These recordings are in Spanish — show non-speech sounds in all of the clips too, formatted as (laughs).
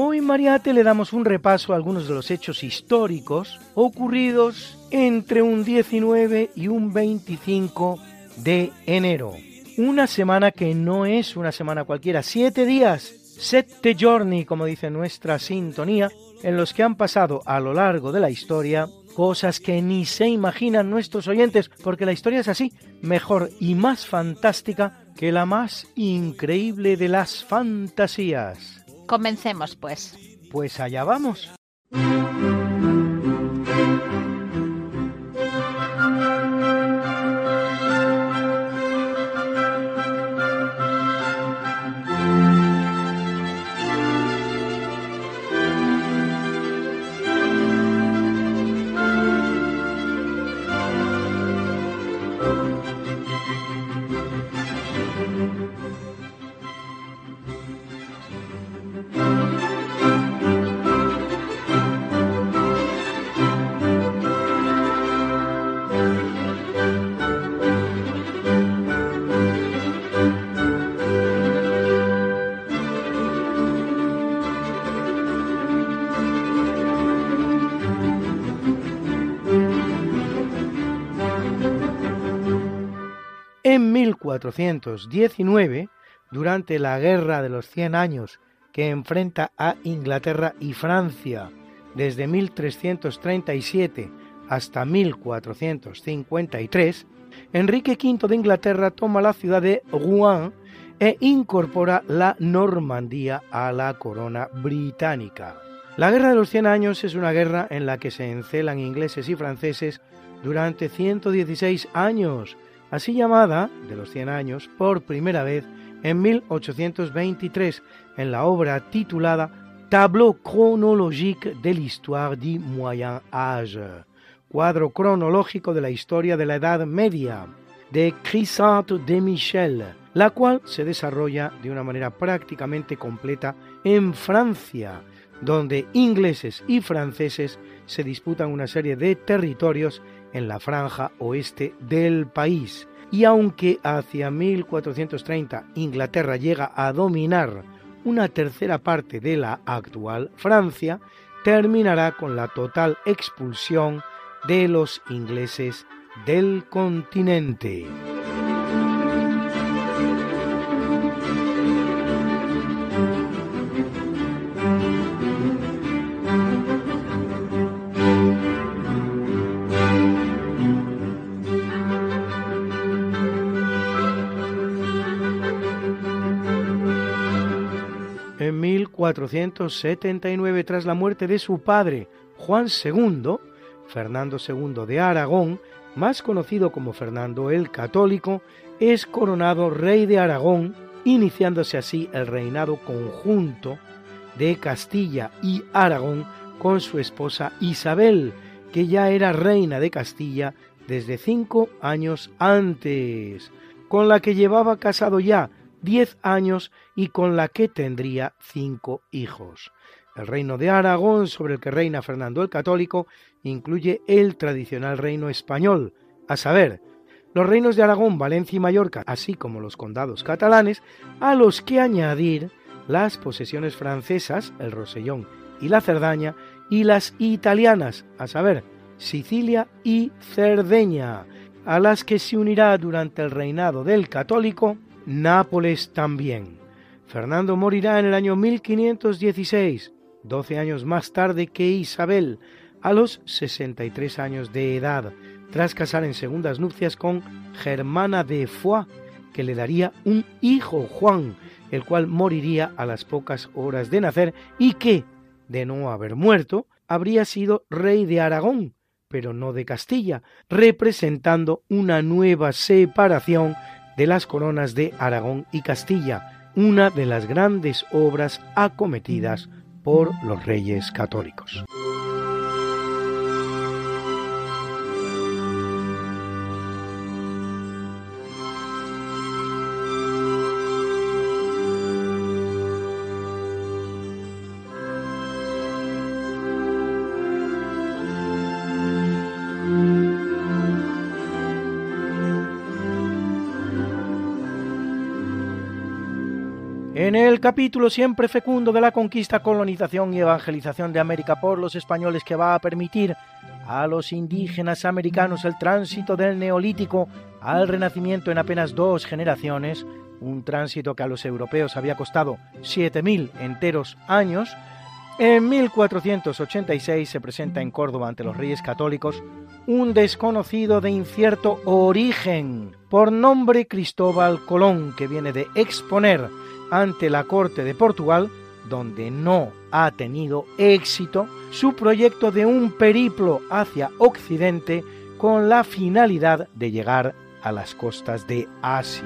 Hoy Mariate le damos un repaso a algunos de los hechos históricos ocurridos entre un 19 y un 25 de enero. Una semana que no es una semana cualquiera, siete días, sette giorni, como dice nuestra sintonía, en los que han pasado a lo largo de la historia cosas que ni se imaginan nuestros oyentes, porque la historia es así, mejor y más fantástica que la más increíble de las fantasías. Comencemos, pues. Pues allá vamos. 1419, durante la Guerra de los Cien Años que enfrenta a Inglaterra y Francia desde 1337 hasta 1453, Enrique V de Inglaterra toma la ciudad de Rouen e incorpora la Normandía a la corona británica. La Guerra de los Cien Años es una guerra en la que se encelan ingleses y franceses durante 116 años, así llamada, de los 100 años, por primera vez en 1823 en la obra titulada Tableau chronologique de l'histoire du Moyen Âge, cuadro cronológico de la historia de la Edad Media, de Chrysanthe de Michel, la cual se desarrolla de una manera prácticamente completa en Francia, donde ingleses y franceses se disputan una serie de territorios en la franja oeste del país. Y aunque hacia 1430 Inglaterra llega a dominar una tercera parte de la actual Francia, terminará con la total expulsión de los ingleses del continente. 1479, tras la muerte de su padre, Juan II, Fernando II de Aragón, más conocido como Fernando el Católico, es coronado rey de Aragón, iniciándose así el reinado conjunto de Castilla y Aragón con su esposa Isabel, que ya era reina de Castilla desde cinco años antes, con la que llevaba casado ya diez años y con la que tendría cinco hijos. El reino de Aragón, sobre el que reina Fernando el Católico, incluye el tradicional reino español, a saber, los reinos de Aragón, Valencia y Mallorca, así como los condados catalanes, a los que añadir las posesiones francesas, el Rosellón y la Cerdaña, y las italianas, a saber, Sicilia y Cerdeña, a las que se unirá durante el reinado del católico Nápoles también. Fernando morirá en el año 1516, 12 años más tarde que Isabel, a los 63 años de edad, tras casar en segundas nupcias con Germana de Foix, que le daría un hijo, Juan, el cual moriría a las pocas horas de nacer y que, de no haber muerto, habría sido rey de Aragón, pero no de Castilla, representando una nueva separación de las coronas de Aragón y Castilla, una de las grandes obras acometidas por los reyes católicos. El capítulo siempre fecundo de la conquista, colonización y evangelización de América por los españoles que va a permitir a los indígenas americanos el tránsito del neolítico al renacimiento en apenas dos generaciones, un tránsito que a los europeos había costado 7.000 enteros años, en 1486 se presenta en Córdoba ante los reyes católicos un desconocido de incierto origen, por nombre Cristóbal Colón, que viene de exponer ante la corte de Portugal, donde no ha tenido éxito su proyecto de un periplo hacia Occidente con la finalidad de llegar a las costas de Asia.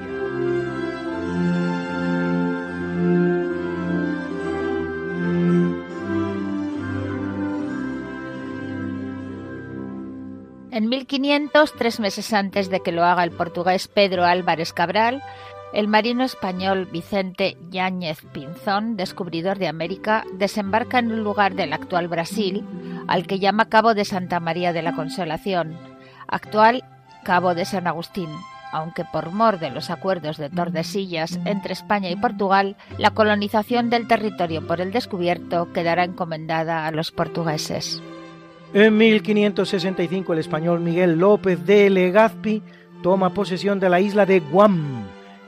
En 1500, tres meses antes de que lo haga el portugués Pedro Álvarez Cabral, el marino español Vicente Yáñez Pinzón, descubridor de América, desembarca en un lugar del actual Brasil, al que llama Cabo de Santa María de la Consolación, actual Cabo de San Agustín, aunque por mor de los acuerdos de Tordesillas entre España y Portugal, la colonización del territorio por el descubierto quedará encomendada a los portugueses. En 1565 el español Miguel López de Legazpi toma posesión de la isla de Guam,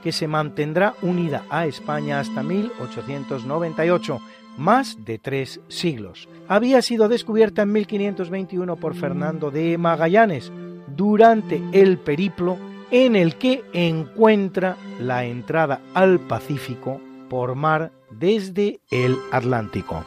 que se mantendrá unida a España hasta 1898, más de tres siglos. Había sido descubierta en 1521 por Fernando de Magallanes durante el periplo en el que encuentra la entrada al Pacífico por mar desde el Atlántico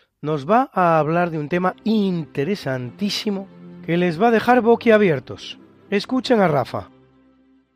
nos va a hablar de un tema interesantísimo que les va a dejar boquiabiertos. Escuchen a Rafa.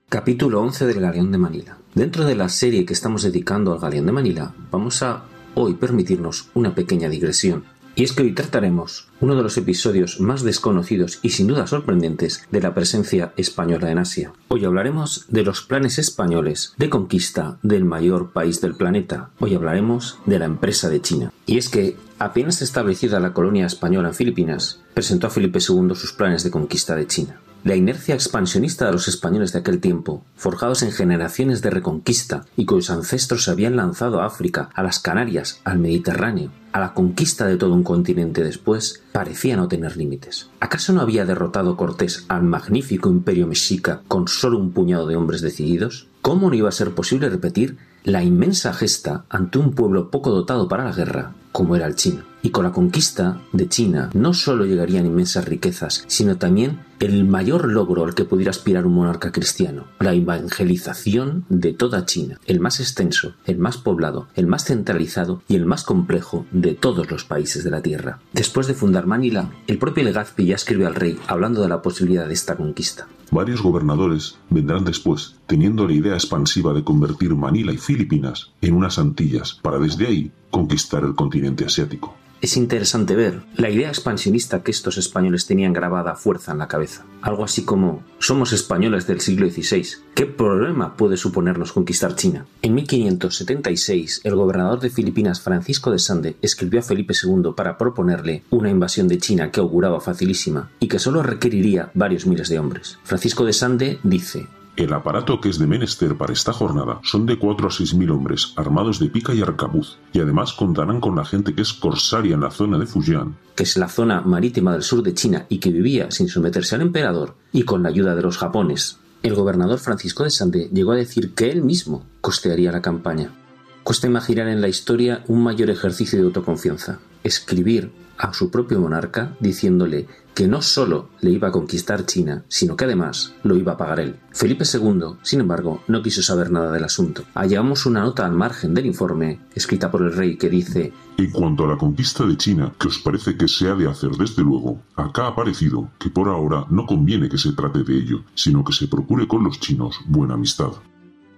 Capítulo 11 del Galeón de Manila. Dentro de la serie que estamos dedicando al Galeón de Manila, vamos a hoy permitirnos una pequeña digresión y es que hoy trataremos uno de los episodios más desconocidos y sin duda sorprendentes de la presencia española en Asia. Hoy hablaremos de los planes españoles de conquista del mayor país del planeta. Hoy hablaremos de la empresa de China. Y es que, apenas establecida la colonia española en Filipinas, presentó a Felipe II sus planes de conquista de China. La inercia expansionista de los españoles de aquel tiempo, forjados en generaciones de reconquista y cuyos ancestros se habían lanzado a África, a las Canarias, al Mediterráneo, a la conquista de todo un continente después, parecía no tener límites. ¿Acaso no había derrotado Cortés al magnífico imperio mexica con solo un puñado de hombres decididos? ¿Cómo no iba a ser posible repetir la inmensa gesta ante un pueblo poco dotado para la guerra, como era el chino? Y con la conquista de China no solo llegarían inmensas riquezas, sino también el mayor logro al que pudiera aspirar un monarca cristiano, la evangelización de toda China, el más extenso, el más poblado, el más centralizado y el más complejo de todos los países de la Tierra. Después de fundar Manila, el propio Legazpi ya escribe al rey hablando de la posibilidad de esta conquista. Varios gobernadores vendrán después, teniendo la idea expansiva de convertir Manila y Filipinas en unas Antillas para desde ahí conquistar el continente asiático. es interesante ver la idea expansionista que estos españoles tenían grabada a fuerza en la cabeza. Algo así como, somos españoles del siglo XVI, ¿qué problema puede suponernos conquistar China? En 1576, el gobernador de Filipinas Francisco de Sande escribió a Felipe II para proponerle una invasión de China que auguraba facilísima y que solo requeriría varios miles de hombres. Francisco de Sande dice, el aparato que es de menester para esta jornada son de cuatro a seis mil hombres armados de pica y arcabuz, y además contarán con la gente que es corsaria en la zona de Fujian, que es la zona marítima del sur de China y que vivía sin someterse al emperador, y con la ayuda de los japones. El gobernador Francisco de Sande llegó a decir que él mismo costearía la campaña. Cuesta imaginar en la historia un mayor ejercicio de autoconfianza. Escribir a su propio monarca diciéndole que no solo le iba a conquistar China, sino que además lo iba a pagar él. Felipe II, sin embargo, no quiso saber nada del asunto. Hallamos una nota al margen del informe, escrita por el rey, que dice En cuanto a la conquista de China, que os parece que se ha de hacer desde luego, acá ha parecido que por ahora no conviene que se trate de ello, sino que se procure con los chinos buena amistad.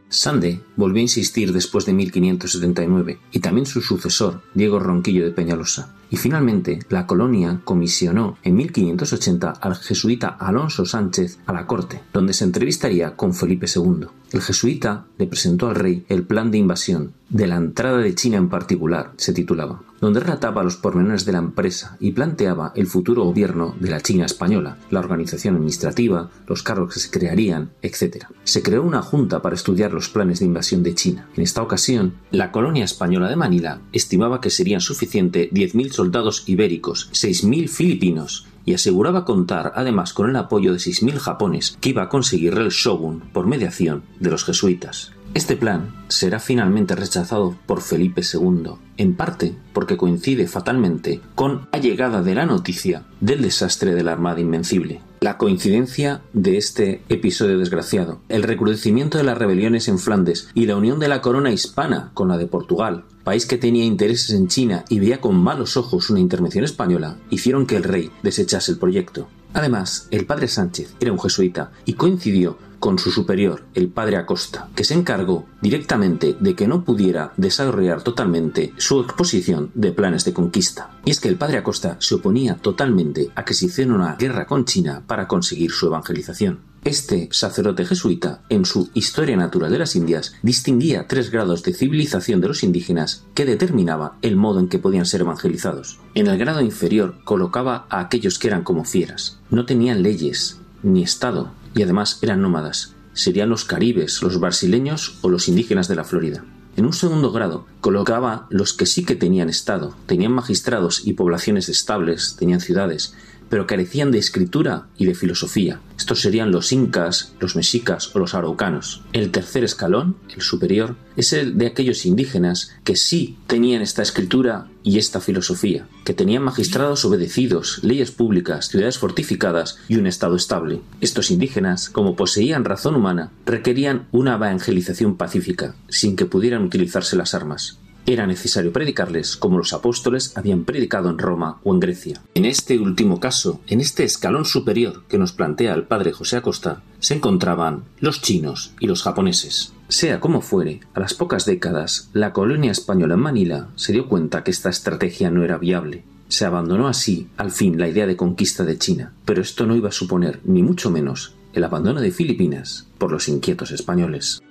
Sande volvió a insistir después de 1579 y también su sucesor, Diego Ronquillo de Peñalosa. Y finalmente, la colonia comisionó en 1580 al jesuita Alonso Sánchez a la corte, donde se entrevistaría con Felipe II. El jesuita le presentó al rey el plan de invasión, de la entrada de China en particular, se titulaba, donde relataba los pormenores de la empresa y planteaba el futuro gobierno de la China española, la organización administrativa, los cargos que se crearían, etc. Se creó una junta para estudiar los planes de invasión de China. En esta ocasión, la colonia española de Manila estimaba que serían suficientes 10.000 soldados ibéricos, 6.000 filipinos y aseguraba contar además con el apoyo de 6.000 japones que iba a conseguir el shogun por mediación de los jesuitas. Este plan será finalmente rechazado por Felipe II, en parte porque coincide fatalmente con la llegada de la noticia del desastre de la Armada Invencible. La coincidencia de este episodio desgraciado, el recrudecimiento de las rebeliones en Flandes y la unión de la corona hispana con la de Portugal, país que tenía intereses en China y veía con malos ojos una intervención española, hicieron que el rey desechase el proyecto. Además, el padre Sánchez era un jesuita y coincidió con su superior, el padre Acosta, que se encargó directamente de que no pudiera desarrollar totalmente su exposición de planes de conquista. Y es que el padre Acosta se oponía totalmente a que se hiciera una guerra con China para conseguir su evangelización. Este sacerdote jesuita, en su Historia Natural de las Indias, distinguía tres grados de civilización de los indígenas que determinaba el modo en que podían ser evangelizados. En el grado inferior colocaba a aquellos que eran como fieras. No tenían leyes, ni Estado, y además eran nómadas. Serían los caribes, los brasileños o los indígenas de la Florida. En un segundo grado, colocaba los que sí que tenían Estado, tenían magistrados y poblaciones estables, tenían ciudades, pero carecían de escritura y de filosofía. Estos serían los incas, los mexicas o los araucanos. El tercer escalón, el superior, es el de aquellos indígenas que sí tenían esta escritura y esta filosofía, que tenían magistrados obedecidos, leyes públicas, ciudades fortificadas y un estado estable. Estos indígenas, como poseían razón humana, requerían una evangelización pacífica, sin que pudieran utilizarse las armas era necesario predicarles como los apóstoles habían predicado en Roma o en Grecia. En este último caso, en este escalón superior que nos plantea el padre José Acosta, se encontraban los chinos y los japoneses. Sea como fuere, a las pocas décadas, la colonia española en Manila se dio cuenta que esta estrategia no era viable. Se abandonó así, al fin, la idea de conquista de China, pero esto no iba a suponer, ni mucho menos, el abandono de Filipinas por los inquietos españoles.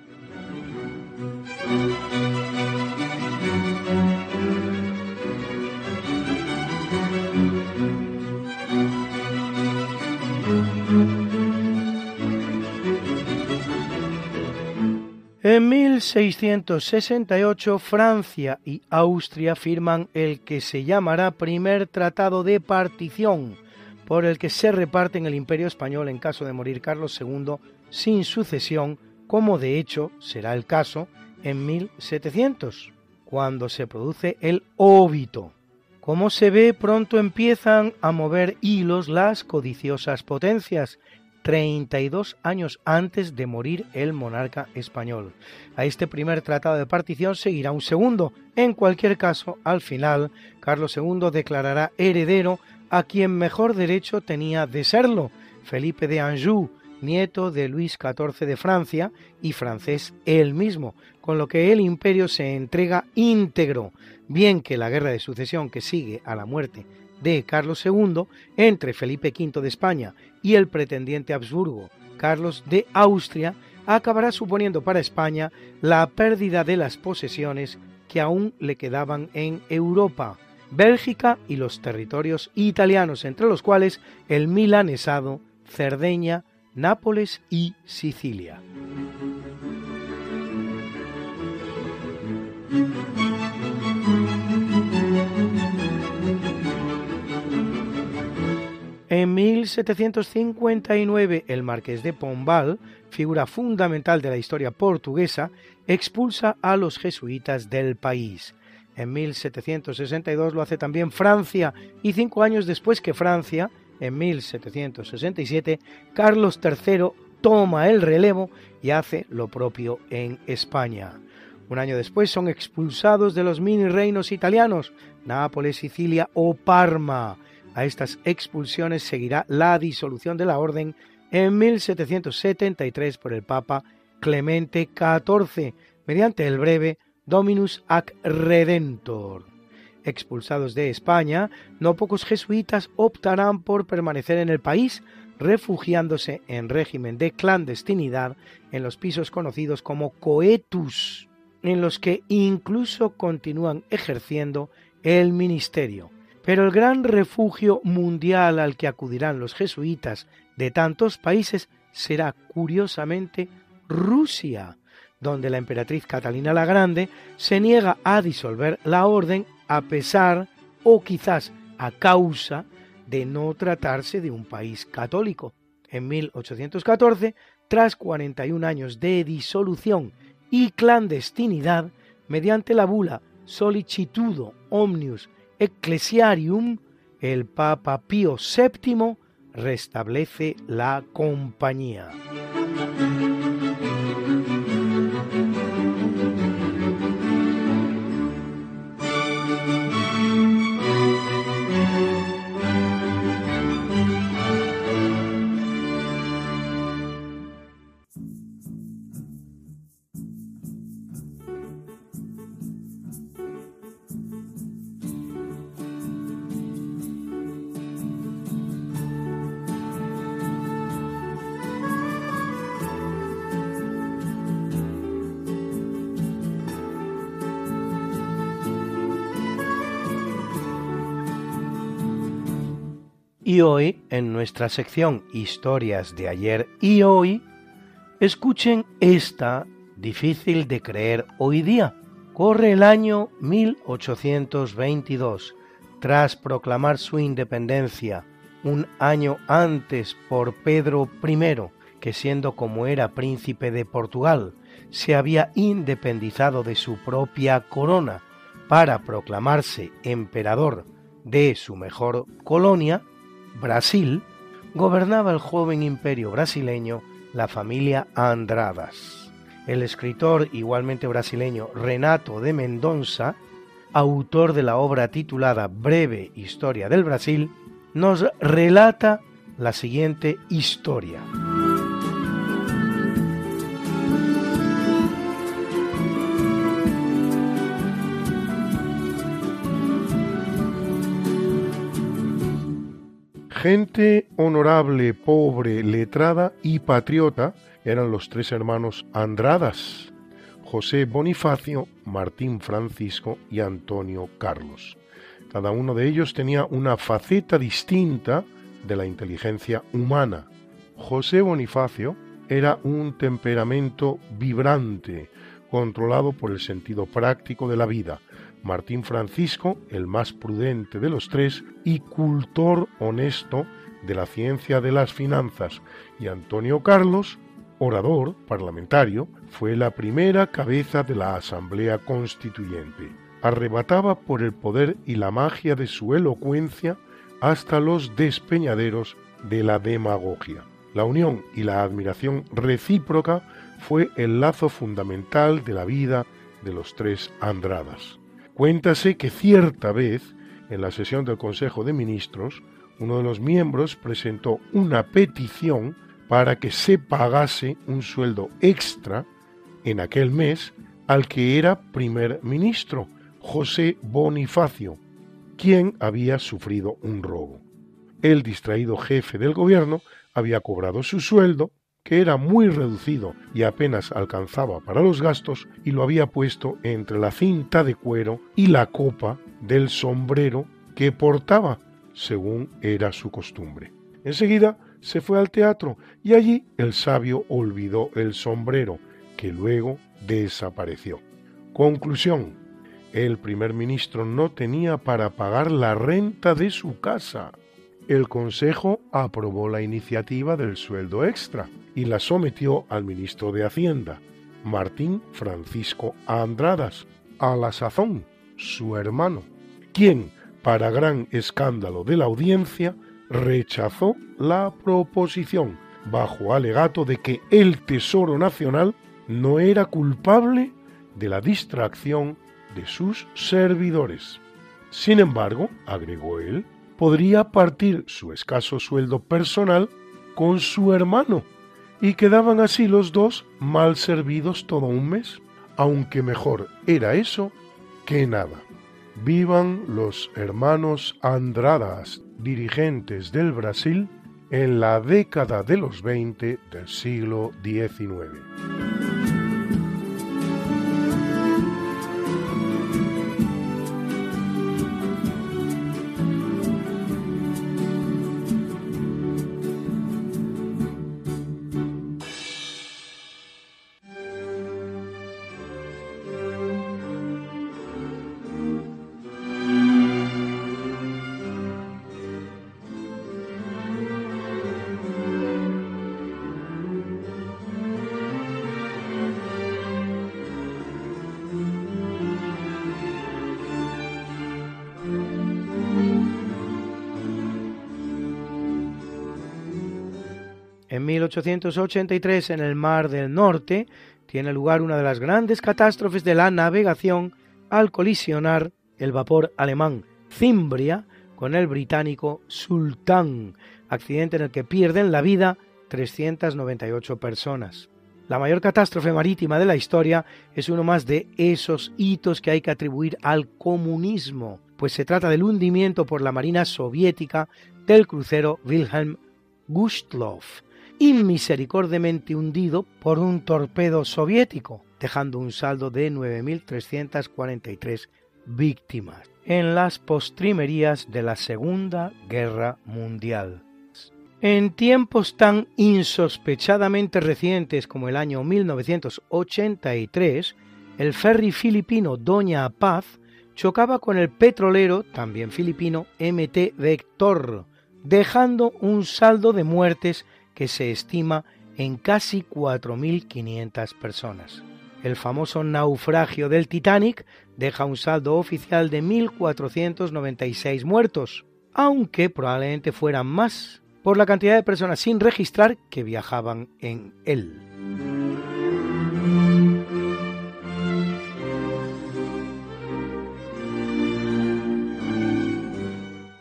En 1668 Francia y Austria firman el que se llamará primer Tratado de Partición, por el que se reparten el imperio español en caso de morir Carlos II sin sucesión, como de hecho será el caso en 1700, cuando se produce el óbito. Como se ve, pronto empiezan a mover hilos las codiciosas potencias 32 años antes de morir el monarca español. A este primer tratado de partición seguirá un segundo. En cualquier caso, al final, Carlos II declarará heredero a quien mejor derecho tenía de serlo, Felipe de Anjou, nieto de Luis XIV de Francia y francés él mismo, con lo que el imperio se entrega íntegro, bien que la guerra de sucesión que sigue a la muerte de Carlos II entre Felipe V de España y el pretendiente Habsburgo Carlos de Austria acabará suponiendo para España la pérdida de las posesiones que aún le quedaban en Europa, Bélgica y los territorios italianos, entre los cuales el milanesado, Cerdeña, Nápoles y Sicilia. En 1759 el marqués de Pombal, figura fundamental de la historia portuguesa, expulsa a los jesuitas del país. En 1762 lo hace también Francia y cinco años después que Francia, en 1767, Carlos III toma el relevo y hace lo propio en España. Un año después son expulsados de los mini reinos italianos, Nápoles, Sicilia o Parma. A estas expulsiones seguirá la disolución de la orden en 1773 por el Papa Clemente XIV, mediante el breve Dominus ac Redentor. Expulsados de España, no pocos jesuitas optarán por permanecer en el país, refugiándose en régimen de clandestinidad en los pisos conocidos como coetus, en los que incluso continúan ejerciendo el ministerio. Pero el gran refugio mundial al que acudirán los jesuitas de tantos países será curiosamente Rusia, donde la emperatriz Catalina la Grande se niega a disolver la orden a pesar o quizás a causa de no tratarse de un país católico. En 1814, tras 41 años de disolución y clandestinidad, mediante la bula Solicitudo Omnius Ecclesiarium, el Papa Pío VII restablece la compañía. Y hoy, en nuestra sección Historias de ayer y hoy, escuchen esta difícil de creer hoy día. Corre el año 1822, tras proclamar su independencia un año antes por Pedro I, que siendo como era príncipe de Portugal, se había independizado de su propia corona para proclamarse emperador de su mejor colonia, Brasil, gobernaba el joven imperio brasileño la familia Andradas. El escritor igualmente brasileño Renato de Mendonça, autor de la obra titulada Breve Historia del Brasil, nos relata la siguiente historia. Gente honorable, pobre, letrada y patriota eran los tres hermanos Andradas, José Bonifacio, Martín Francisco y Antonio Carlos. Cada uno de ellos tenía una faceta distinta de la inteligencia humana. José Bonifacio era un temperamento vibrante, controlado por el sentido práctico de la vida, Martín Francisco, el más prudente de los tres y cultor honesto de la ciencia de las finanzas, y Antonio Carlos, orador parlamentario, fue la primera cabeza de la Asamblea Constituyente. Arrebataba por el poder y la magia de su elocuencia hasta los despeñaderos de la demagogia. La unión y la admiración recíproca fue el lazo fundamental de la vida de los tres Andradas. Cuéntase que cierta vez, en la sesión del Consejo de Ministros, uno de los miembros presentó una petición para que se pagase un sueldo extra en aquel mes al que era primer ministro, José Bonifacio, quien había sufrido un robo. El distraído jefe del gobierno había cobrado su sueldo, que era muy reducido y apenas alcanzaba para los gastos, y lo había puesto entre la cinta de cuero y la copa del sombrero que portaba, según era su costumbre. Enseguida se fue al teatro y allí el sabio olvidó el sombrero, que luego desapareció. Conclusión. El primer ministro no tenía para pagar la renta de su casa. El Consejo aprobó la iniciativa del sueldo extra y la sometió al ministro de Hacienda, Martín Francisco Andradas, a la sazón, su hermano, quien, para gran escándalo de la audiencia, rechazó la proposición bajo alegato de que el Tesoro Nacional no era culpable de la distracción de sus servidores. Sin embargo, agregó él, podría partir su escaso sueldo personal con su hermano, y quedaban así los dos mal servidos todo un mes, aunque mejor era eso que nada. Vivan los hermanos Andradas, dirigentes del Brasil, en la década de los 20 del siglo XIX. 1883, en el Mar del Norte, tiene lugar una de las grandes catástrofes de la navegación al colisionar el vapor alemán Cimbria con el británico Sultán, accidente en el que pierden la vida 398 personas. La mayor catástrofe marítima de la historia es uno más de esos hitos que hay que atribuir al comunismo, pues se trata del hundimiento por la Marina soviética del crucero Wilhelm Gustloff, inmisericordiamente hundido por un torpedo soviético, dejando un saldo de 9.343 víctimas en las postrimerías de la Segunda Guerra Mundial. En tiempos tan insospechadamente recientes como el año 1983, el ferry filipino Doña Paz chocaba con el petrolero, también filipino, MT Vector, dejando un saldo de muertes que se estima en casi 4.500 personas. El famoso naufragio del Titanic deja un saldo oficial de 1.496 muertos, aunque probablemente fueran más por la cantidad de personas sin registrar que viajaban en él.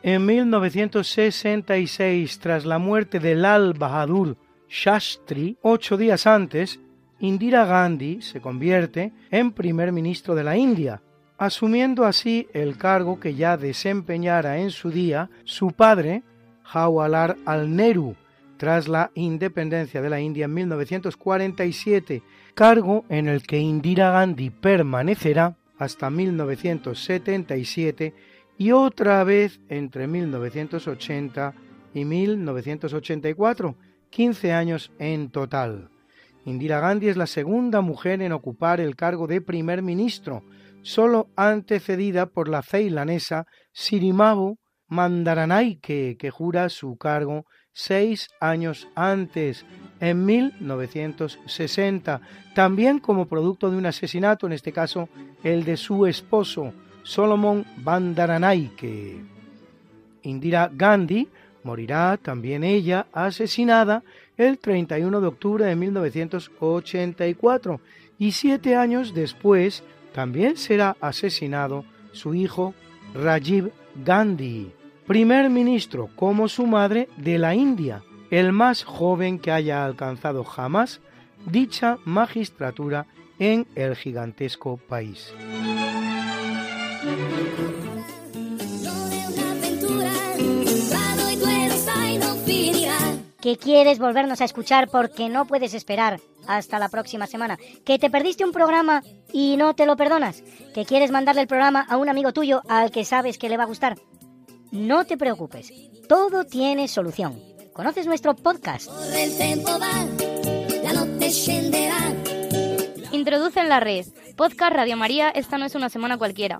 En 1966, tras la muerte de Lal Bahadur Shastri, ocho días antes, Indira Gandhi se convierte en primer ministro de la India, asumiendo así el cargo que ya desempeñara en su día su padre, Jawaharlal al-Nehru, tras la independencia de la India en 1947, cargo en el que Indira Gandhi permanecerá hasta 1977 y otra vez entre 1980 y 1984, 15 años en total. Indira Gandhi es la segunda mujer en ocupar el cargo de primer ministro, solo antecedida por la ceilanesa Sirimabu Mandaranaike, que jura su cargo seis años antes, en 1960, también como producto de un asesinato, en este caso el de su esposo, Solomon Bandaranaike. Indira Gandhi morirá también ella asesinada el 31 de octubre de 1984 y siete años después también será asesinado su hijo Rajiv Gandhi, primer ministro como su madre de la India, el más joven que haya alcanzado jamás dicha magistratura en el gigantesco país. Que quieres volvernos a escuchar porque no puedes esperar hasta la próxima semana, que te perdiste un programa y no te lo perdonas, que quieres mandarle el programa a un amigo tuyo al que sabes que le va a gustar. No te preocupes, todo tiene solución. ¿Conoces nuestro podcast? Introduce en la red Podcast Radio María, esta no es una semana cualquiera,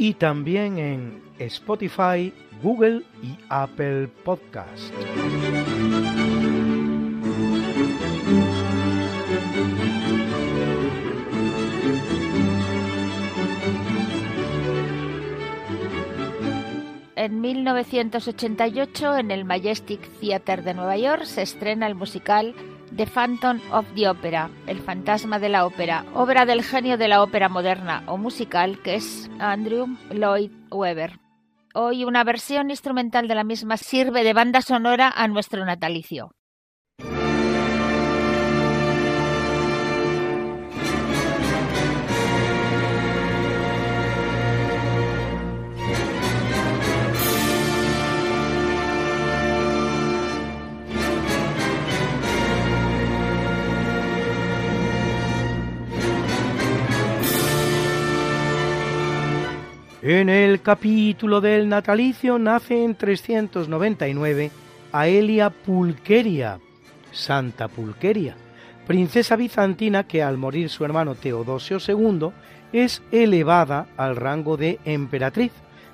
Y también en Spotify, Google y Apple Podcast. En 1988, en el Majestic Theater de Nueva York, se estrena el musical The Phantom of the Opera, El fantasma de la ópera, obra del genio de la ópera moderna o musical que es Andrew Lloyd Webber. Hoy una versión instrumental de la misma sirve de banda sonora a nuestro natalicio. En el capítulo del natalicio nace en 399 Aelia Pulqueria, Santa Pulqueria, princesa bizantina que al morir su hermano Teodosio II es elevada al rango de emperatriz.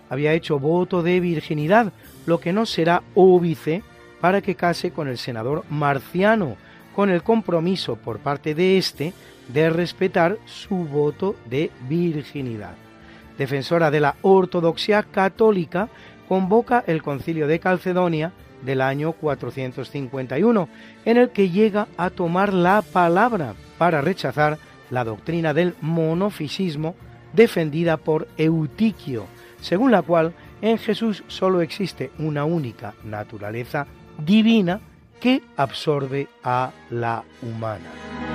Había hecho voto de virginidad, lo que no será óbice para que case con el senador Marciano, con el compromiso por parte de éste de respetar su voto de virginidad defensora de la ortodoxia católica, convoca el concilio de Calcedonia del año 451, en el que llega a tomar la palabra para rechazar la doctrina del monofisismo defendida por Eutiquio, según la cual en Jesús solo existe una única naturaleza divina que absorbe a la humana.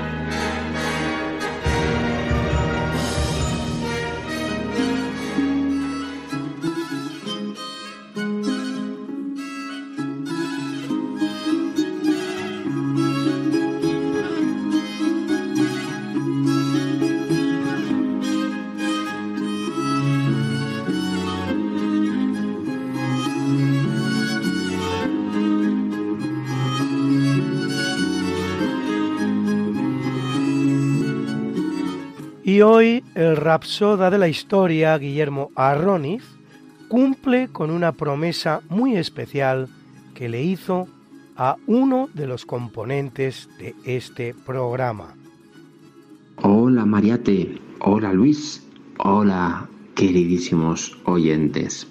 Hoy el rapsoda de la historia, Guillermo Arroniz, cumple con una promesa muy especial que le hizo a uno de los componentes de este programa. Hola Mariate, hola Luis, hola queridísimos oyentes.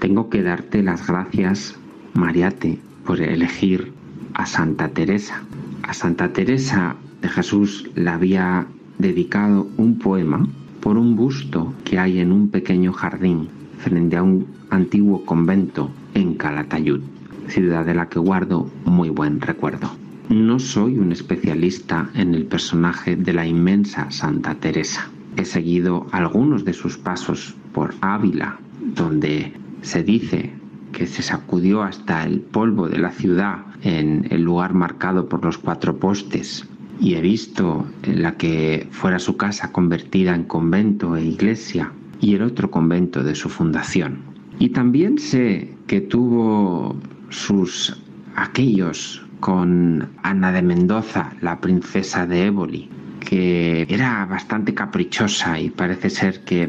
Tengo que darte las gracias, Mariate, por elegir a Santa Teresa. A Santa Teresa de Jesús la había dedicado un poema por un busto que hay en un pequeño jardín frente a un antiguo convento en Calatayud, ciudad de la que guardo muy buen recuerdo. No soy un especialista en el personaje de la inmensa Santa Teresa. He seguido algunos de sus pasos por Ávila, donde se dice que se sacudió hasta el polvo de la ciudad en el lugar marcado por los cuatro postes y he visto la que fuera su casa convertida en convento e iglesia y el otro convento de su fundación. Y también sé que tuvo sus aquellos con Ana de Mendoza, la princesa de Éboli, que era bastante caprichosa y parece ser que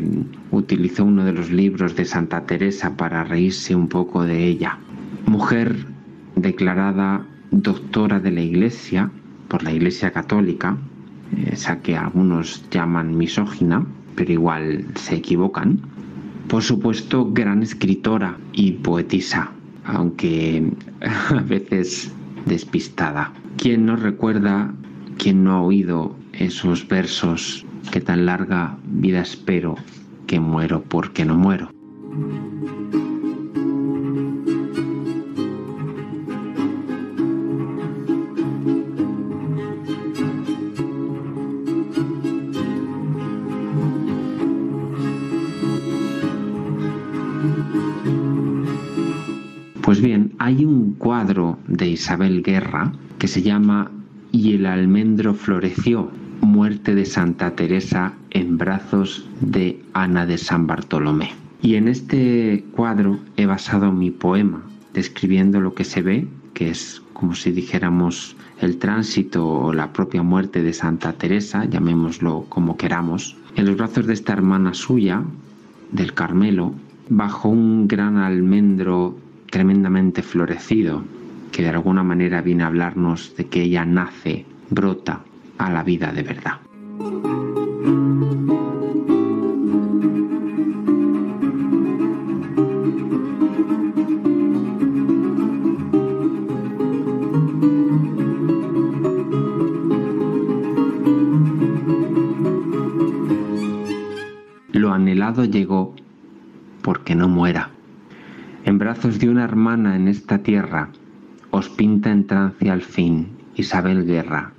utilizó uno de los libros de Santa Teresa para reírse un poco de ella. Mujer declarada doctora de la Iglesia por la Iglesia Católica, esa que algunos llaman misógina, pero igual se equivocan. Por supuesto, gran escritora y poetisa, aunque (laughs) a veces despistada. ¿Quién no recuerda, quién no ha oído esos versos que tan larga vida espero que muero porque no muero? Hay un cuadro de Isabel Guerra que se llama Y el almendro floreció, muerte de Santa Teresa en brazos de Ana de San Bartolomé. Y en este cuadro he basado mi poema, describiendo lo que se ve, que es como si dijéramos el tránsito o la propia muerte de Santa Teresa, llamémoslo como queramos, en los brazos de esta hermana suya, del Carmelo, bajo un gran almendro tremendamente florecido, que de alguna manera viene a hablarnos de que ella nace, brota a la vida de verdad. Lo anhelado llegó porque no muera. En brazos de una hermana en esta tierra os pinta en trance al fin Isabel Guerra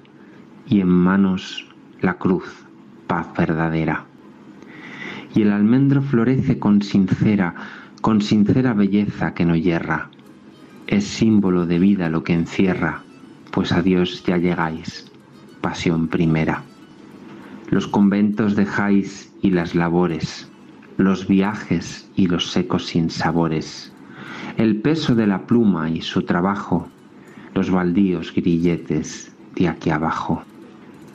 y en manos la cruz, paz verdadera. Y el almendro florece con sincera, con sincera belleza que no yerra. Es símbolo de vida lo que encierra, pues a Dios ya llegáis, pasión primera. Los conventos dejáis y las labores, los viajes y los secos sinsabores, el peso de la pluma y su trabajo, los baldíos grilletes de aquí abajo.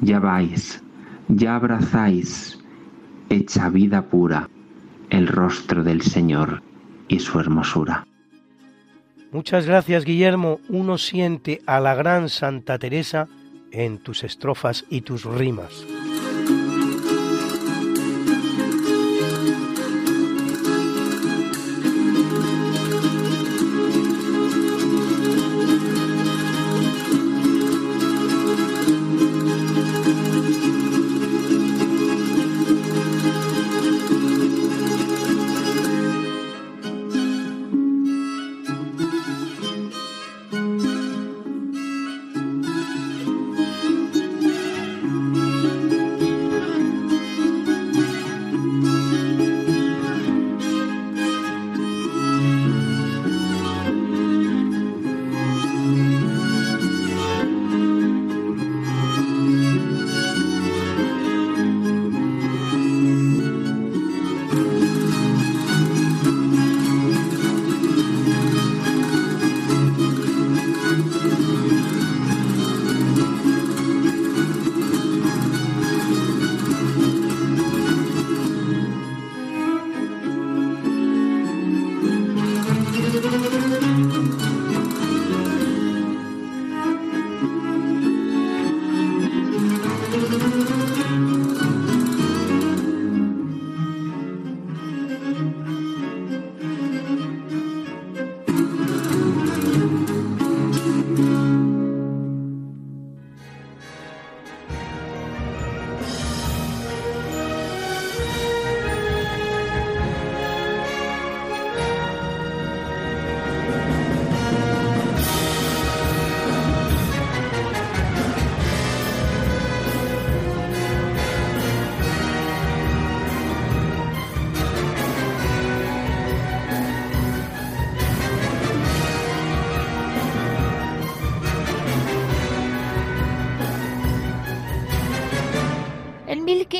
Ya vais, ya abrazáis, hecha vida pura, el rostro del Señor y su hermosura. Muchas gracias, Guillermo. Uno siente a la gran Santa Teresa en tus estrofas y tus rimas.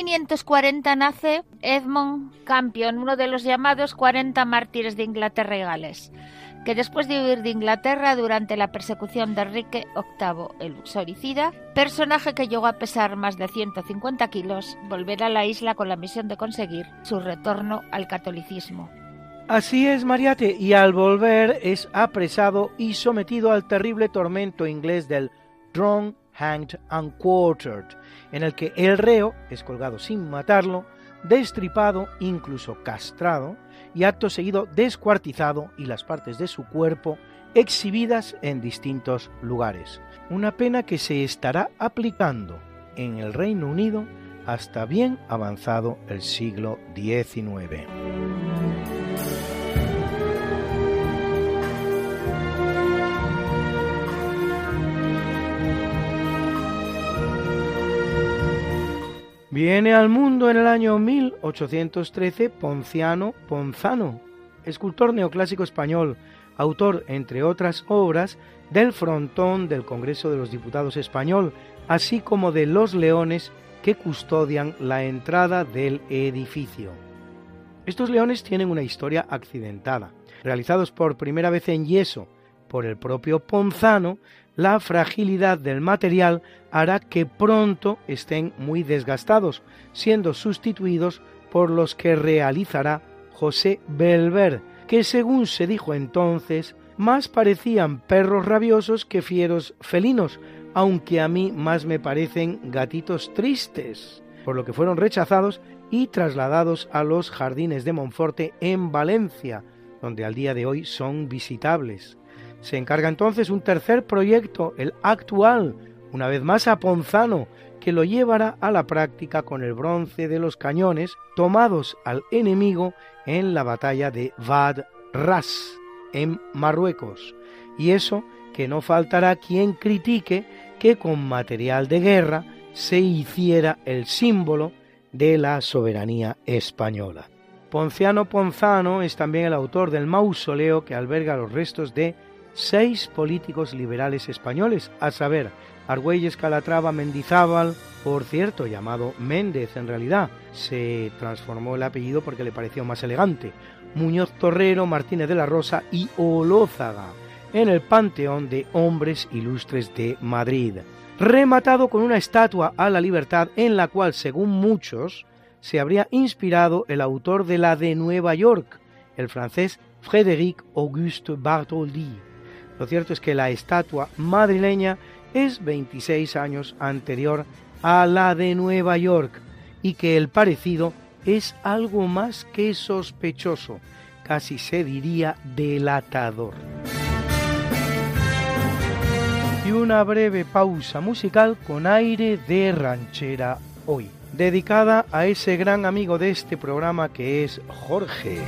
1540 nace Edmund Campion, uno de los llamados 40 mártires de Inglaterra y Gales. que después de huir de Inglaterra durante la persecución de Enrique VIII el Luxoricida, personaje que llegó a pesar más de 150 kilos, volverá a la isla con la misión de conseguir su retorno al catolicismo. Así es, Mariate, y al volver es apresado y sometido al terrible tormento inglés del Drunk, Hanged and Quartered, en el que el reo es colgado sin matarlo, destripado, incluso castrado, y acto seguido descuartizado y las partes de su cuerpo exhibidas en distintos lugares. Una pena que se estará aplicando en el Reino Unido hasta bien avanzado el siglo XIX. Viene al mundo en el año 1813 Ponciano Ponzano, escultor neoclásico español, autor, entre otras obras, del frontón del Congreso de los Diputados español, así como de los leones que custodian la entrada del edificio. Estos leones tienen una historia accidentada. Realizados por primera vez en yeso por el propio Ponzano, la fragilidad del material hará que pronto estén muy desgastados, siendo sustituidos por los que realizará José Belver, que según se dijo entonces, más parecían perros rabiosos que fieros felinos, aunque a mí más me parecen gatitos tristes, por lo que fueron rechazados y trasladados a los jardines de Monforte en Valencia, donde al día de hoy son visitables. Se encarga entonces un tercer proyecto, el actual, una vez más a Ponzano, que lo llevará a la práctica con el bronce de los cañones tomados al enemigo en la batalla de Vad Ras, en Marruecos. Y eso que no faltará quien critique que con material de guerra se hiciera el símbolo de la soberanía española. Ponciano Ponzano es también el autor del mausoleo que alberga los restos de seis políticos liberales españoles, a saber, Argüelles Calatrava Mendizábal, por cierto, llamado Méndez en realidad, se transformó el apellido porque le pareció más elegante, Muñoz Torrero, Martínez de la Rosa y Olózaga, en el Panteón de Hombres Ilustres de Madrid, rematado con una estatua a la libertad en la cual, según muchos, se habría inspirado el autor de la de Nueva York, el francés Frédéric Auguste Bartholdi. Lo cierto es que la estatua madrileña es 26 años anterior a la de Nueva York y que el parecido es algo más que sospechoso, casi se diría delatador. Y una breve pausa musical con aire de ranchera hoy, dedicada a ese gran amigo de este programa que es Jorge.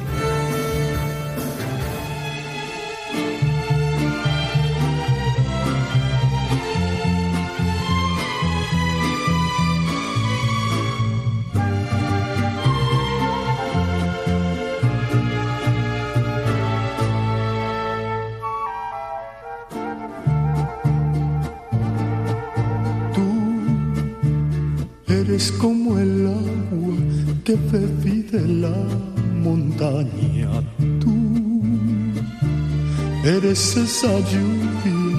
Eres esa lluvia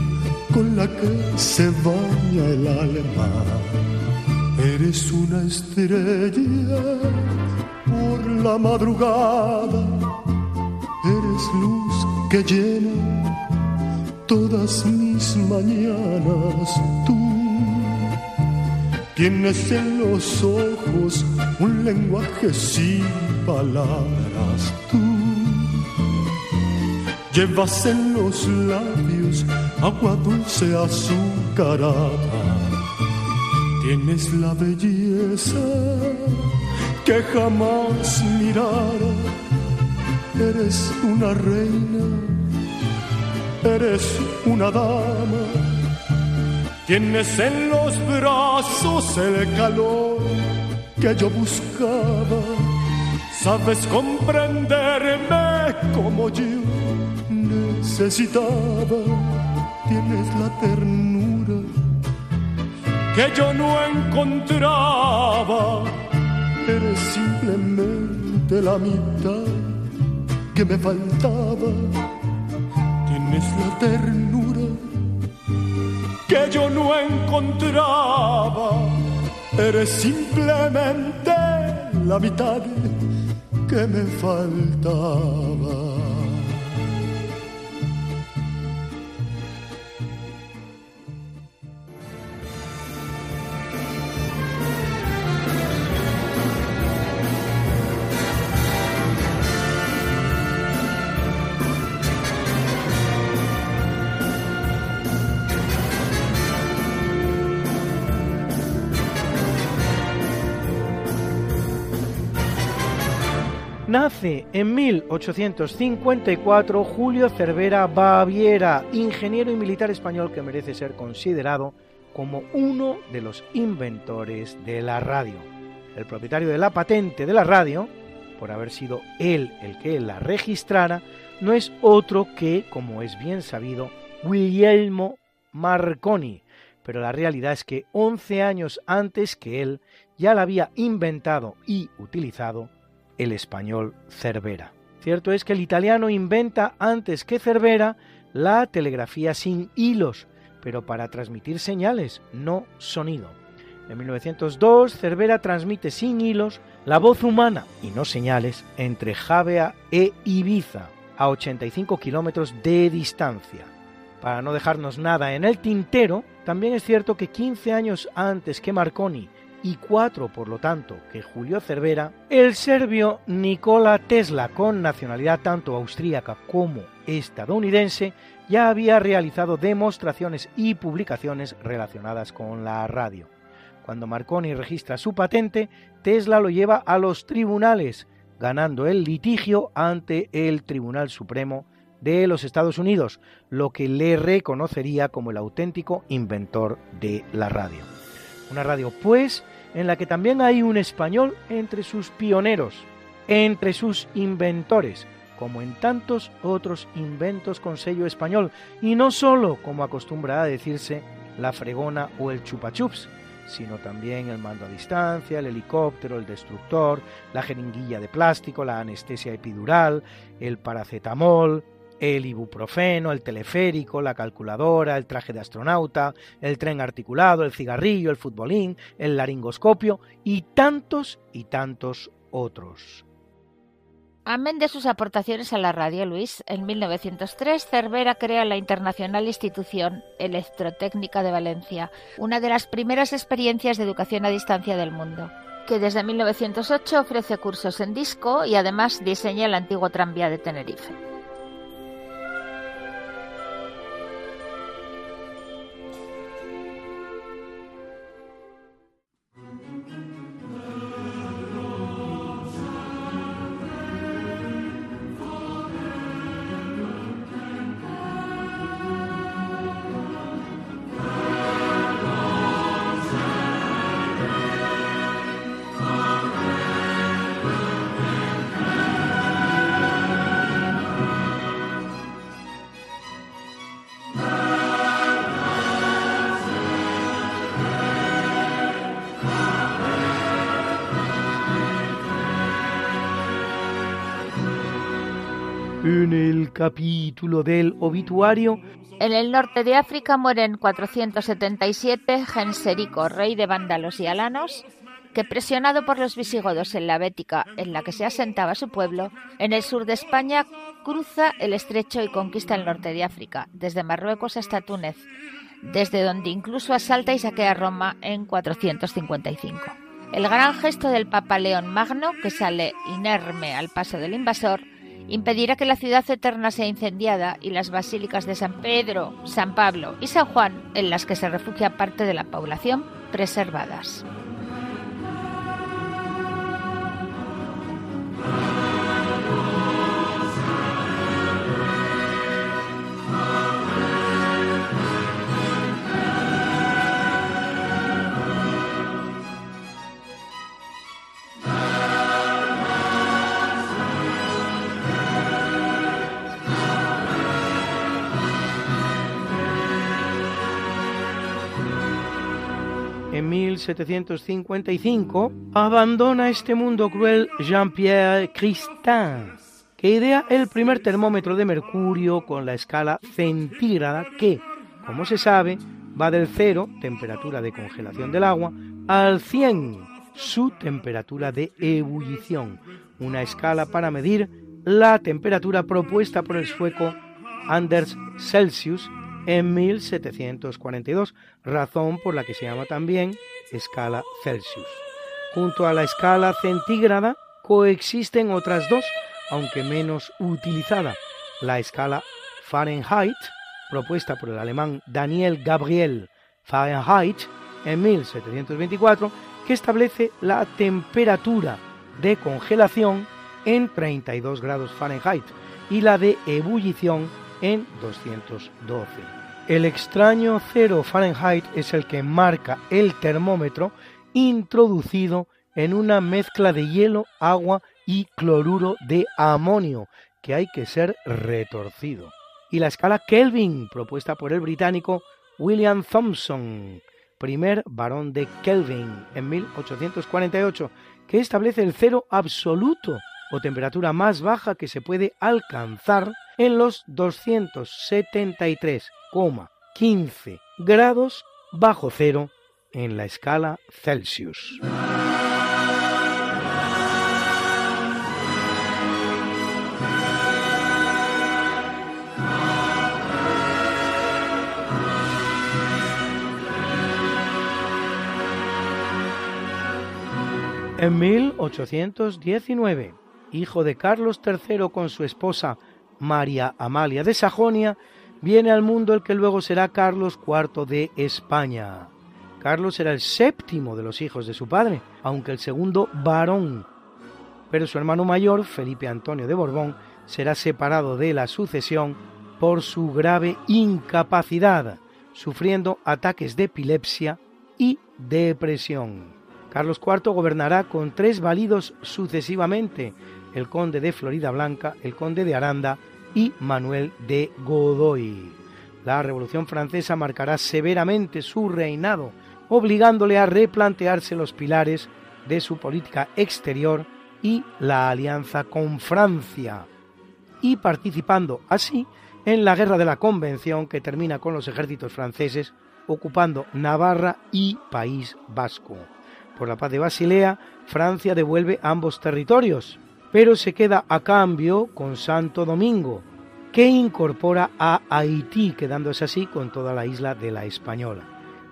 con la que se baña el alma. Eres una estrella por la madrugada. Eres luz que llena todas mis mañanas. Tú Tienes en los ojos un lenguaje sin palabras. Tú llevas en los labios agua dulce azucarada. Tienes la belleza que jamás mirara. Eres una reina, eres una dama Tienes en los brazos el calor que yo buscaba. Sabes comprenderme como yo necesitaba. Tienes la ternura que yo no encontraba. Eres simplemente la mitad que me faltaba tienes la ternura que yo no encontraba. Eres simplemente la mitad que me faltaba. En 1854 Julio Cervera Baviera, ingeniero y militar español que merece ser considerado como uno de los inventores de la radio. El propietario de la patente de la radio, por haber sido él el que la registrara, no es otro que, como es bien sabido, Guillermo Marconi, pero la realidad es que 11 años antes que él ya la había inventado y utilizado el español Cervera. Cierto es que el italiano inventa antes que Cervera la telegrafía sin hilos, pero para transmitir señales, no sonido. En 1902, Cervera transmite sin hilos la voz humana y no señales entre Javea e Ibiza, a 85 kilómetros de distancia. Para no dejarnos nada en el tintero, también es cierto que 15 años antes que Marconi y cuatro, por lo tanto, que Julio Cervera, el serbio Nikola Tesla, con nacionalidad tanto austríaca como estadounidense, ya había realizado demostraciones y publicaciones relacionadas con la radio. Cuando Marconi registra su patente, Tesla lo lleva a los tribunales, ganando el litigio ante el Tribunal Supremo de los Estados Unidos, lo que le reconocería como el auténtico inventor de la radio. Una radio, pues, en la que también hay un español entre sus pioneros, entre sus inventores, como en tantos otros inventos con sello español, y no solo, como acostumbra a decirse, la fregona o el chupachups, sino también el mando a distancia, el helicóptero, el destructor, la jeringuilla de plástico, la anestesia epidural, el paracetamol, el ibuprofeno, el teleférico, la calculadora, el traje de astronauta, el tren articulado, el cigarrillo, el futbolín, el laringoscopio y tantos y tantos otros. Amén de sus aportaciones a la radio, Luis, en 1903 Cervera crea la internacional institución Electrotécnica de Valencia, una de las primeras experiencias de educación a distancia del mundo, que desde 1908 ofrece cursos en disco y además diseña el antiguo tranvía de Tenerife. En el capítulo del obituario, en el norte de África muere en 477 Genserico, rey de vándalos y alanos, que presionado por los visigodos en la Bética, en la que se asentaba su pueblo, en el sur de España cruza el estrecho y conquista el norte de África, desde Marruecos hasta Túnez, desde donde incluso asalta y saquea Roma en 455. El gran gesto del Papa León Magno, que sale inerme al paso del invasor, impedirá que la ciudad eterna sea incendiada y las basílicas de San Pedro, San Pablo y San Juan, en las que se refugia parte de la población, preservadas. 1755, abandona este mundo cruel Jean-Pierre Christin, que idea el primer termómetro de mercurio con la escala centígrada que, como se sabe, va del cero, temperatura de congelación del agua, al 100, su temperatura de ebullición, una escala para medir la temperatura propuesta por el sueco Anders Celsius en 1742, razón por la que se llama también escala Celsius. Junto a la escala centígrada coexisten otras dos, aunque menos utilizada, la escala Fahrenheit, propuesta por el alemán Daniel Gabriel Fahrenheit en 1724, que establece la temperatura de congelación en 32 grados Fahrenheit y la de ebullición en 212. El extraño cero Fahrenheit es el que marca el termómetro introducido en una mezcla de hielo, agua y cloruro de amonio, que hay que ser retorcido. Y la escala Kelvin, propuesta por el británico William Thompson, primer barón de Kelvin en 1848, que establece el cero absoluto o temperatura más baja que se puede alcanzar en los 273,15 grados bajo cero en la escala Celsius. En 1819, hijo de Carlos III con su esposa María Amalia de Sajonia, viene al mundo el que luego será Carlos IV de España. Carlos era el séptimo de los hijos de su padre, aunque el segundo varón. Pero su hermano mayor, Felipe Antonio de Borbón, será separado de la sucesión por su grave incapacidad, sufriendo ataques de epilepsia y depresión. Carlos IV gobernará con tres válidos sucesivamente, el conde de Florida Blanca, el conde de Aranda y Manuel de Godoy. La Revolución Francesa marcará severamente su reinado, obligándole a replantearse los pilares de su política exterior y la alianza con Francia, y participando así en la Guerra de la Convención que termina con los ejércitos franceses ocupando Navarra y País Vasco. Por la paz de Basilea, Francia devuelve ambos territorios, pero se queda a cambio con Santo Domingo, que incorpora a Haití, quedándose así con toda la isla de la Española.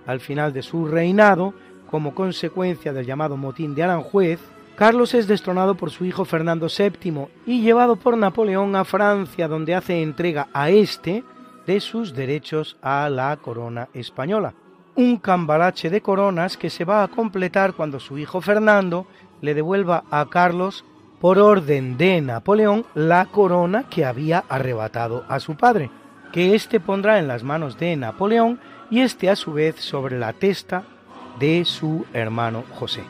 Al final de su reinado, como consecuencia del llamado motín de Aranjuez, Carlos es destronado por su hijo Fernando VII y llevado por Napoleón a Francia, donde hace entrega a éste de sus derechos a la corona española un cambalache de coronas que se va a completar cuando su hijo Fernando le devuelva a Carlos por orden de Napoleón la corona que había arrebatado a su padre, que éste pondrá en las manos de Napoleón y éste a su vez sobre la testa de su hermano José.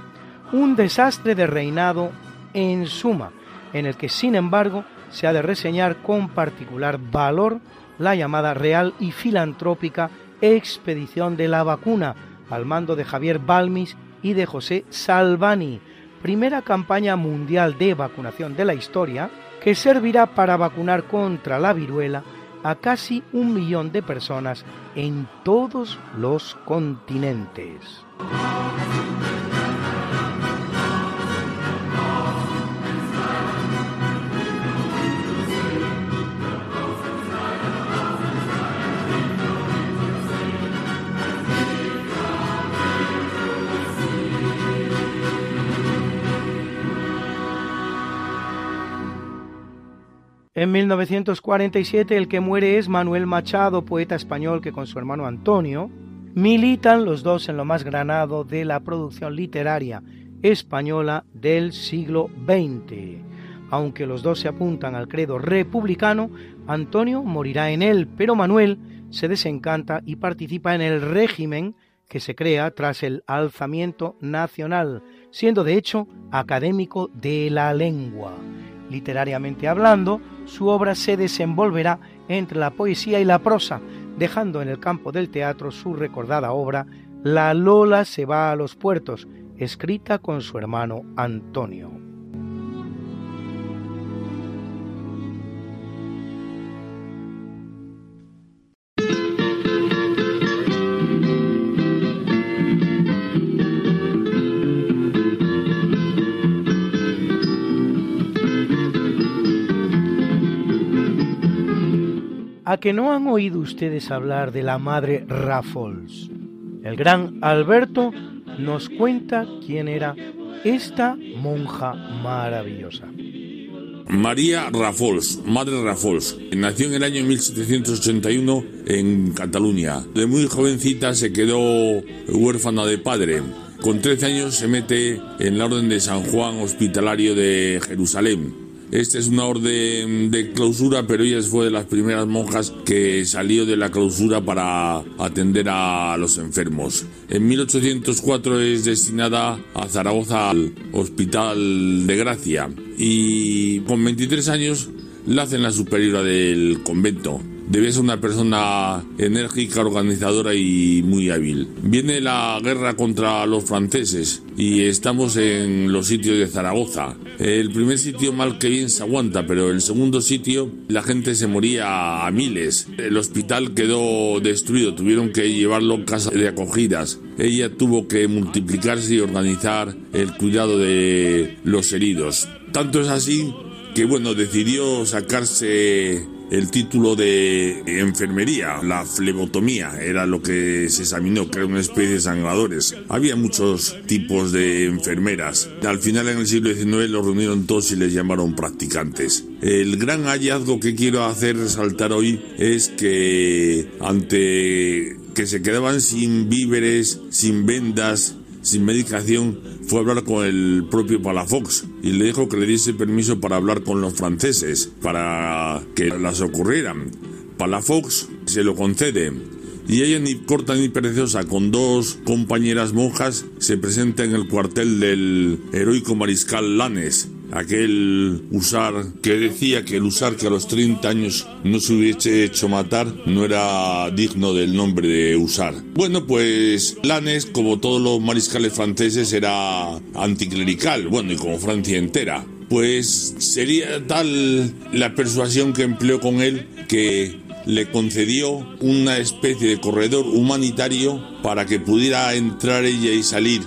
Un desastre de reinado en suma, en el que sin embargo se ha de reseñar con particular valor la llamada real y filantrópica expedición de la vacuna al mando de Javier Balmis y de José Salvani, primera campaña mundial de vacunación de la historia que servirá para vacunar contra la viruela a casi un millón de personas en todos los continentes. En 1947 el que muere es Manuel Machado, poeta español que con su hermano Antonio militan los dos en lo más granado de la producción literaria española del siglo XX. Aunque los dos se apuntan al credo republicano, Antonio morirá en él, pero Manuel se desencanta y participa en el régimen que se crea tras el alzamiento nacional, siendo de hecho académico de la lengua. Literariamente hablando, su obra se desenvolverá entre la poesía y la prosa, dejando en el campo del teatro su recordada obra La Lola se va a los puertos, escrita con su hermano Antonio. Que no han oído ustedes hablar de la madre Raffles. El gran Alberto nos cuenta quién era esta monja maravillosa. María Rafols, Madre Rafols, nació en el año 1781 en Cataluña. De muy jovencita se quedó huérfana de padre. Con 13 años se mete en la Orden de San Juan Hospitalario de Jerusalén esta es una orden de clausura, pero ella fue de las primeras monjas que salió de la clausura para atender a los enfermos. En 1804 es destinada a Zaragoza al Hospital de Gracia y con 23 años la hacen la superiora del convento. Debe ser una persona enérgica, organizadora y muy hábil. Viene la guerra contra los franceses y estamos en los sitios de Zaragoza. El primer sitio mal que bien se aguanta, pero el segundo sitio la gente se moría a miles. El hospital quedó destruido, tuvieron que llevarlo a casa de acogidas. Ella tuvo que multiplicarse y organizar el cuidado de los heridos. Tanto es así que bueno, decidió sacarse el título de enfermería, la flebotomía, era lo que se examinó, que era una especie de sangradores. Había muchos tipos de enfermeras. Al final, en el siglo XIX, los reunieron todos y les llamaron practicantes. El gran hallazgo que quiero hacer resaltar hoy es que ante que se quedaban sin víveres, sin vendas, sin medicación, fue hablar con el propio Palafox y le dijo que le diese permiso para hablar con los franceses, para que las ocurrieran. Palafox se lo concede y ella ni corta ni preciosa con dos compañeras monjas se presenta en el cuartel del heroico mariscal Lanes aquel usar que decía que el usar que a los 30 años no se hubiese hecho matar no era digno del nombre de usar. Bueno, pues Lanes, como todos los mariscales franceses, era anticlerical, bueno, y como Francia entera. Pues sería tal la persuasión que empleó con él que le concedió una especie de corredor humanitario para que pudiera entrar ella y salir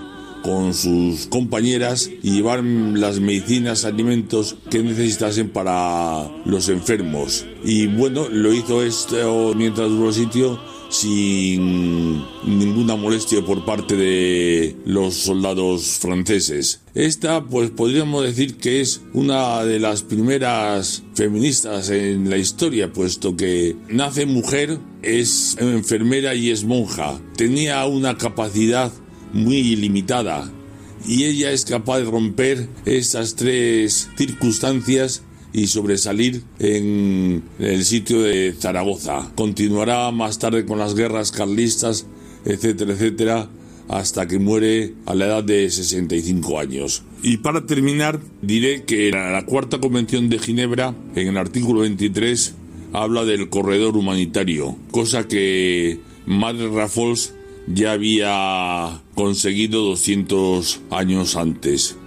con sus compañeras y llevar las medicinas, alimentos que necesitasen para los enfermos. Y bueno, lo hizo esto mientras duró el sitio sin ninguna molestia por parte de los soldados franceses. Esta, pues podríamos decir que es una de las primeras feministas en la historia, puesto que nace mujer, es enfermera y es monja. Tenía una capacidad muy ilimitada y ella es capaz de romper estas tres circunstancias y sobresalir en el sitio de Zaragoza. Continuará más tarde con las guerras carlistas, etcétera, etcétera, hasta que muere a la edad de 65 años. Y para terminar, diré que la cuarta convención de Ginebra, en el artículo 23, habla del corredor humanitario, cosa que Madre Rafols ya había conseguido 200 años antes.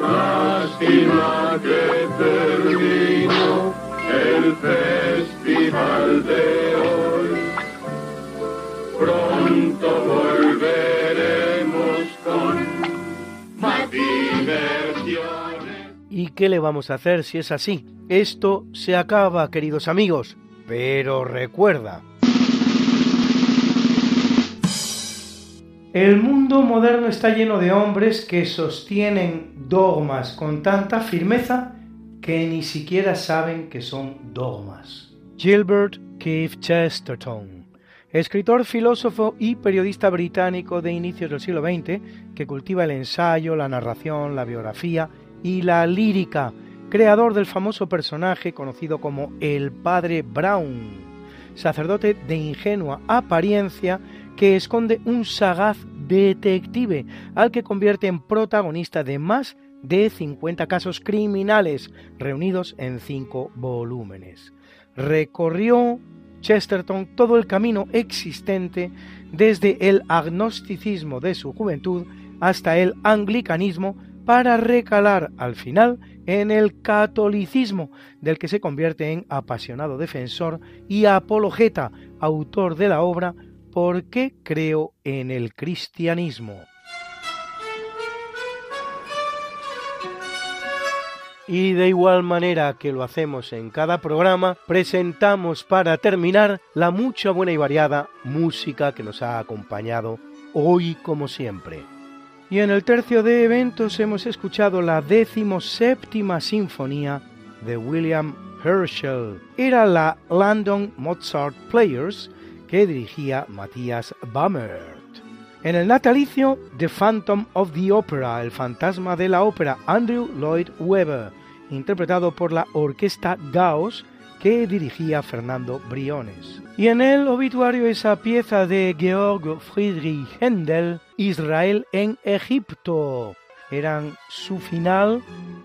Lástima que terminó el festival de hoy. Pronto volveremos con más diversiones. ¿Y qué le vamos a hacer si es así? Esto se acaba, queridos amigos. Pero recuerda, El mundo moderno está lleno de hombres que sostienen dogmas con tanta firmeza que ni siquiera saben que son dogmas. Gilbert Keith Chesterton, escritor, filósofo y periodista británico de inicios del siglo XX, que cultiva el ensayo, la narración, la biografía y la lírica, creador del famoso personaje conocido como el Padre Brown, sacerdote de ingenua apariencia que esconde un sagaz detective al que convierte en protagonista de más de 50 casos criminales reunidos en cinco volúmenes. Recorrió Chesterton todo el camino existente desde el agnosticismo de su juventud hasta el anglicanismo para recalar al final en el catolicismo, del que se convierte en apasionado defensor y apologeta, autor de la obra ¿Por qué creo en el cristianismo? Y de igual manera que lo hacemos en cada programa, presentamos para terminar la mucha buena y variada música que nos ha acompañado hoy como siempre. Y en el tercio de eventos hemos escuchado la séptima sinfonía de William Herschel. Era la London Mozart Players que dirigía Matthias Bammert. En el natalicio, The Phantom of the Opera, el fantasma de la ópera, Andrew Lloyd Webber, interpretado por la orquesta Gauss que dirigía Fernando Briones. Y en el obituario esa pieza de Georg Friedrich Händel, Israel en Egipto. Eran su final,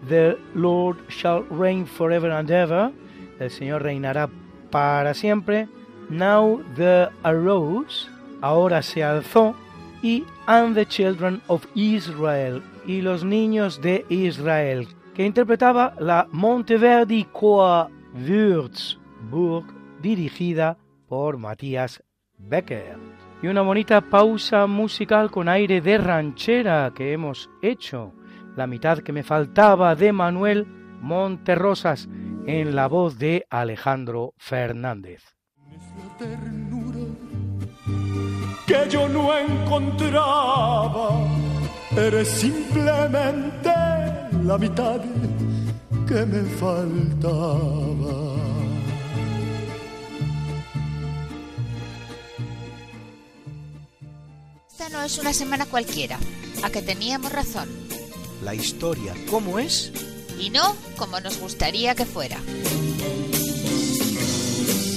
The Lord shall reign forever and ever, el Señor reinará para siempre, Now the arose, ahora se alzó, y And the Children of Israel, y los niños de Israel, que interpretaba la Monteverdi Chor Würzburg, dirigida por Matías Becker. Y una bonita pausa musical con aire de ranchera que hemos hecho. La mitad que me faltaba de Manuel Monterrosas en la voz de Alejandro Fernández. Que yo no encontraba, eres simplemente la mitad que me faltaba. Esta no es una semana cualquiera, a que teníamos razón. La historia, ¿cómo es? Y no como nos gustaría que fuera.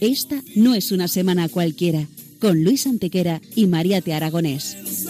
esta no es una semana cualquiera, con Luis Antequera y María Te Aragonés.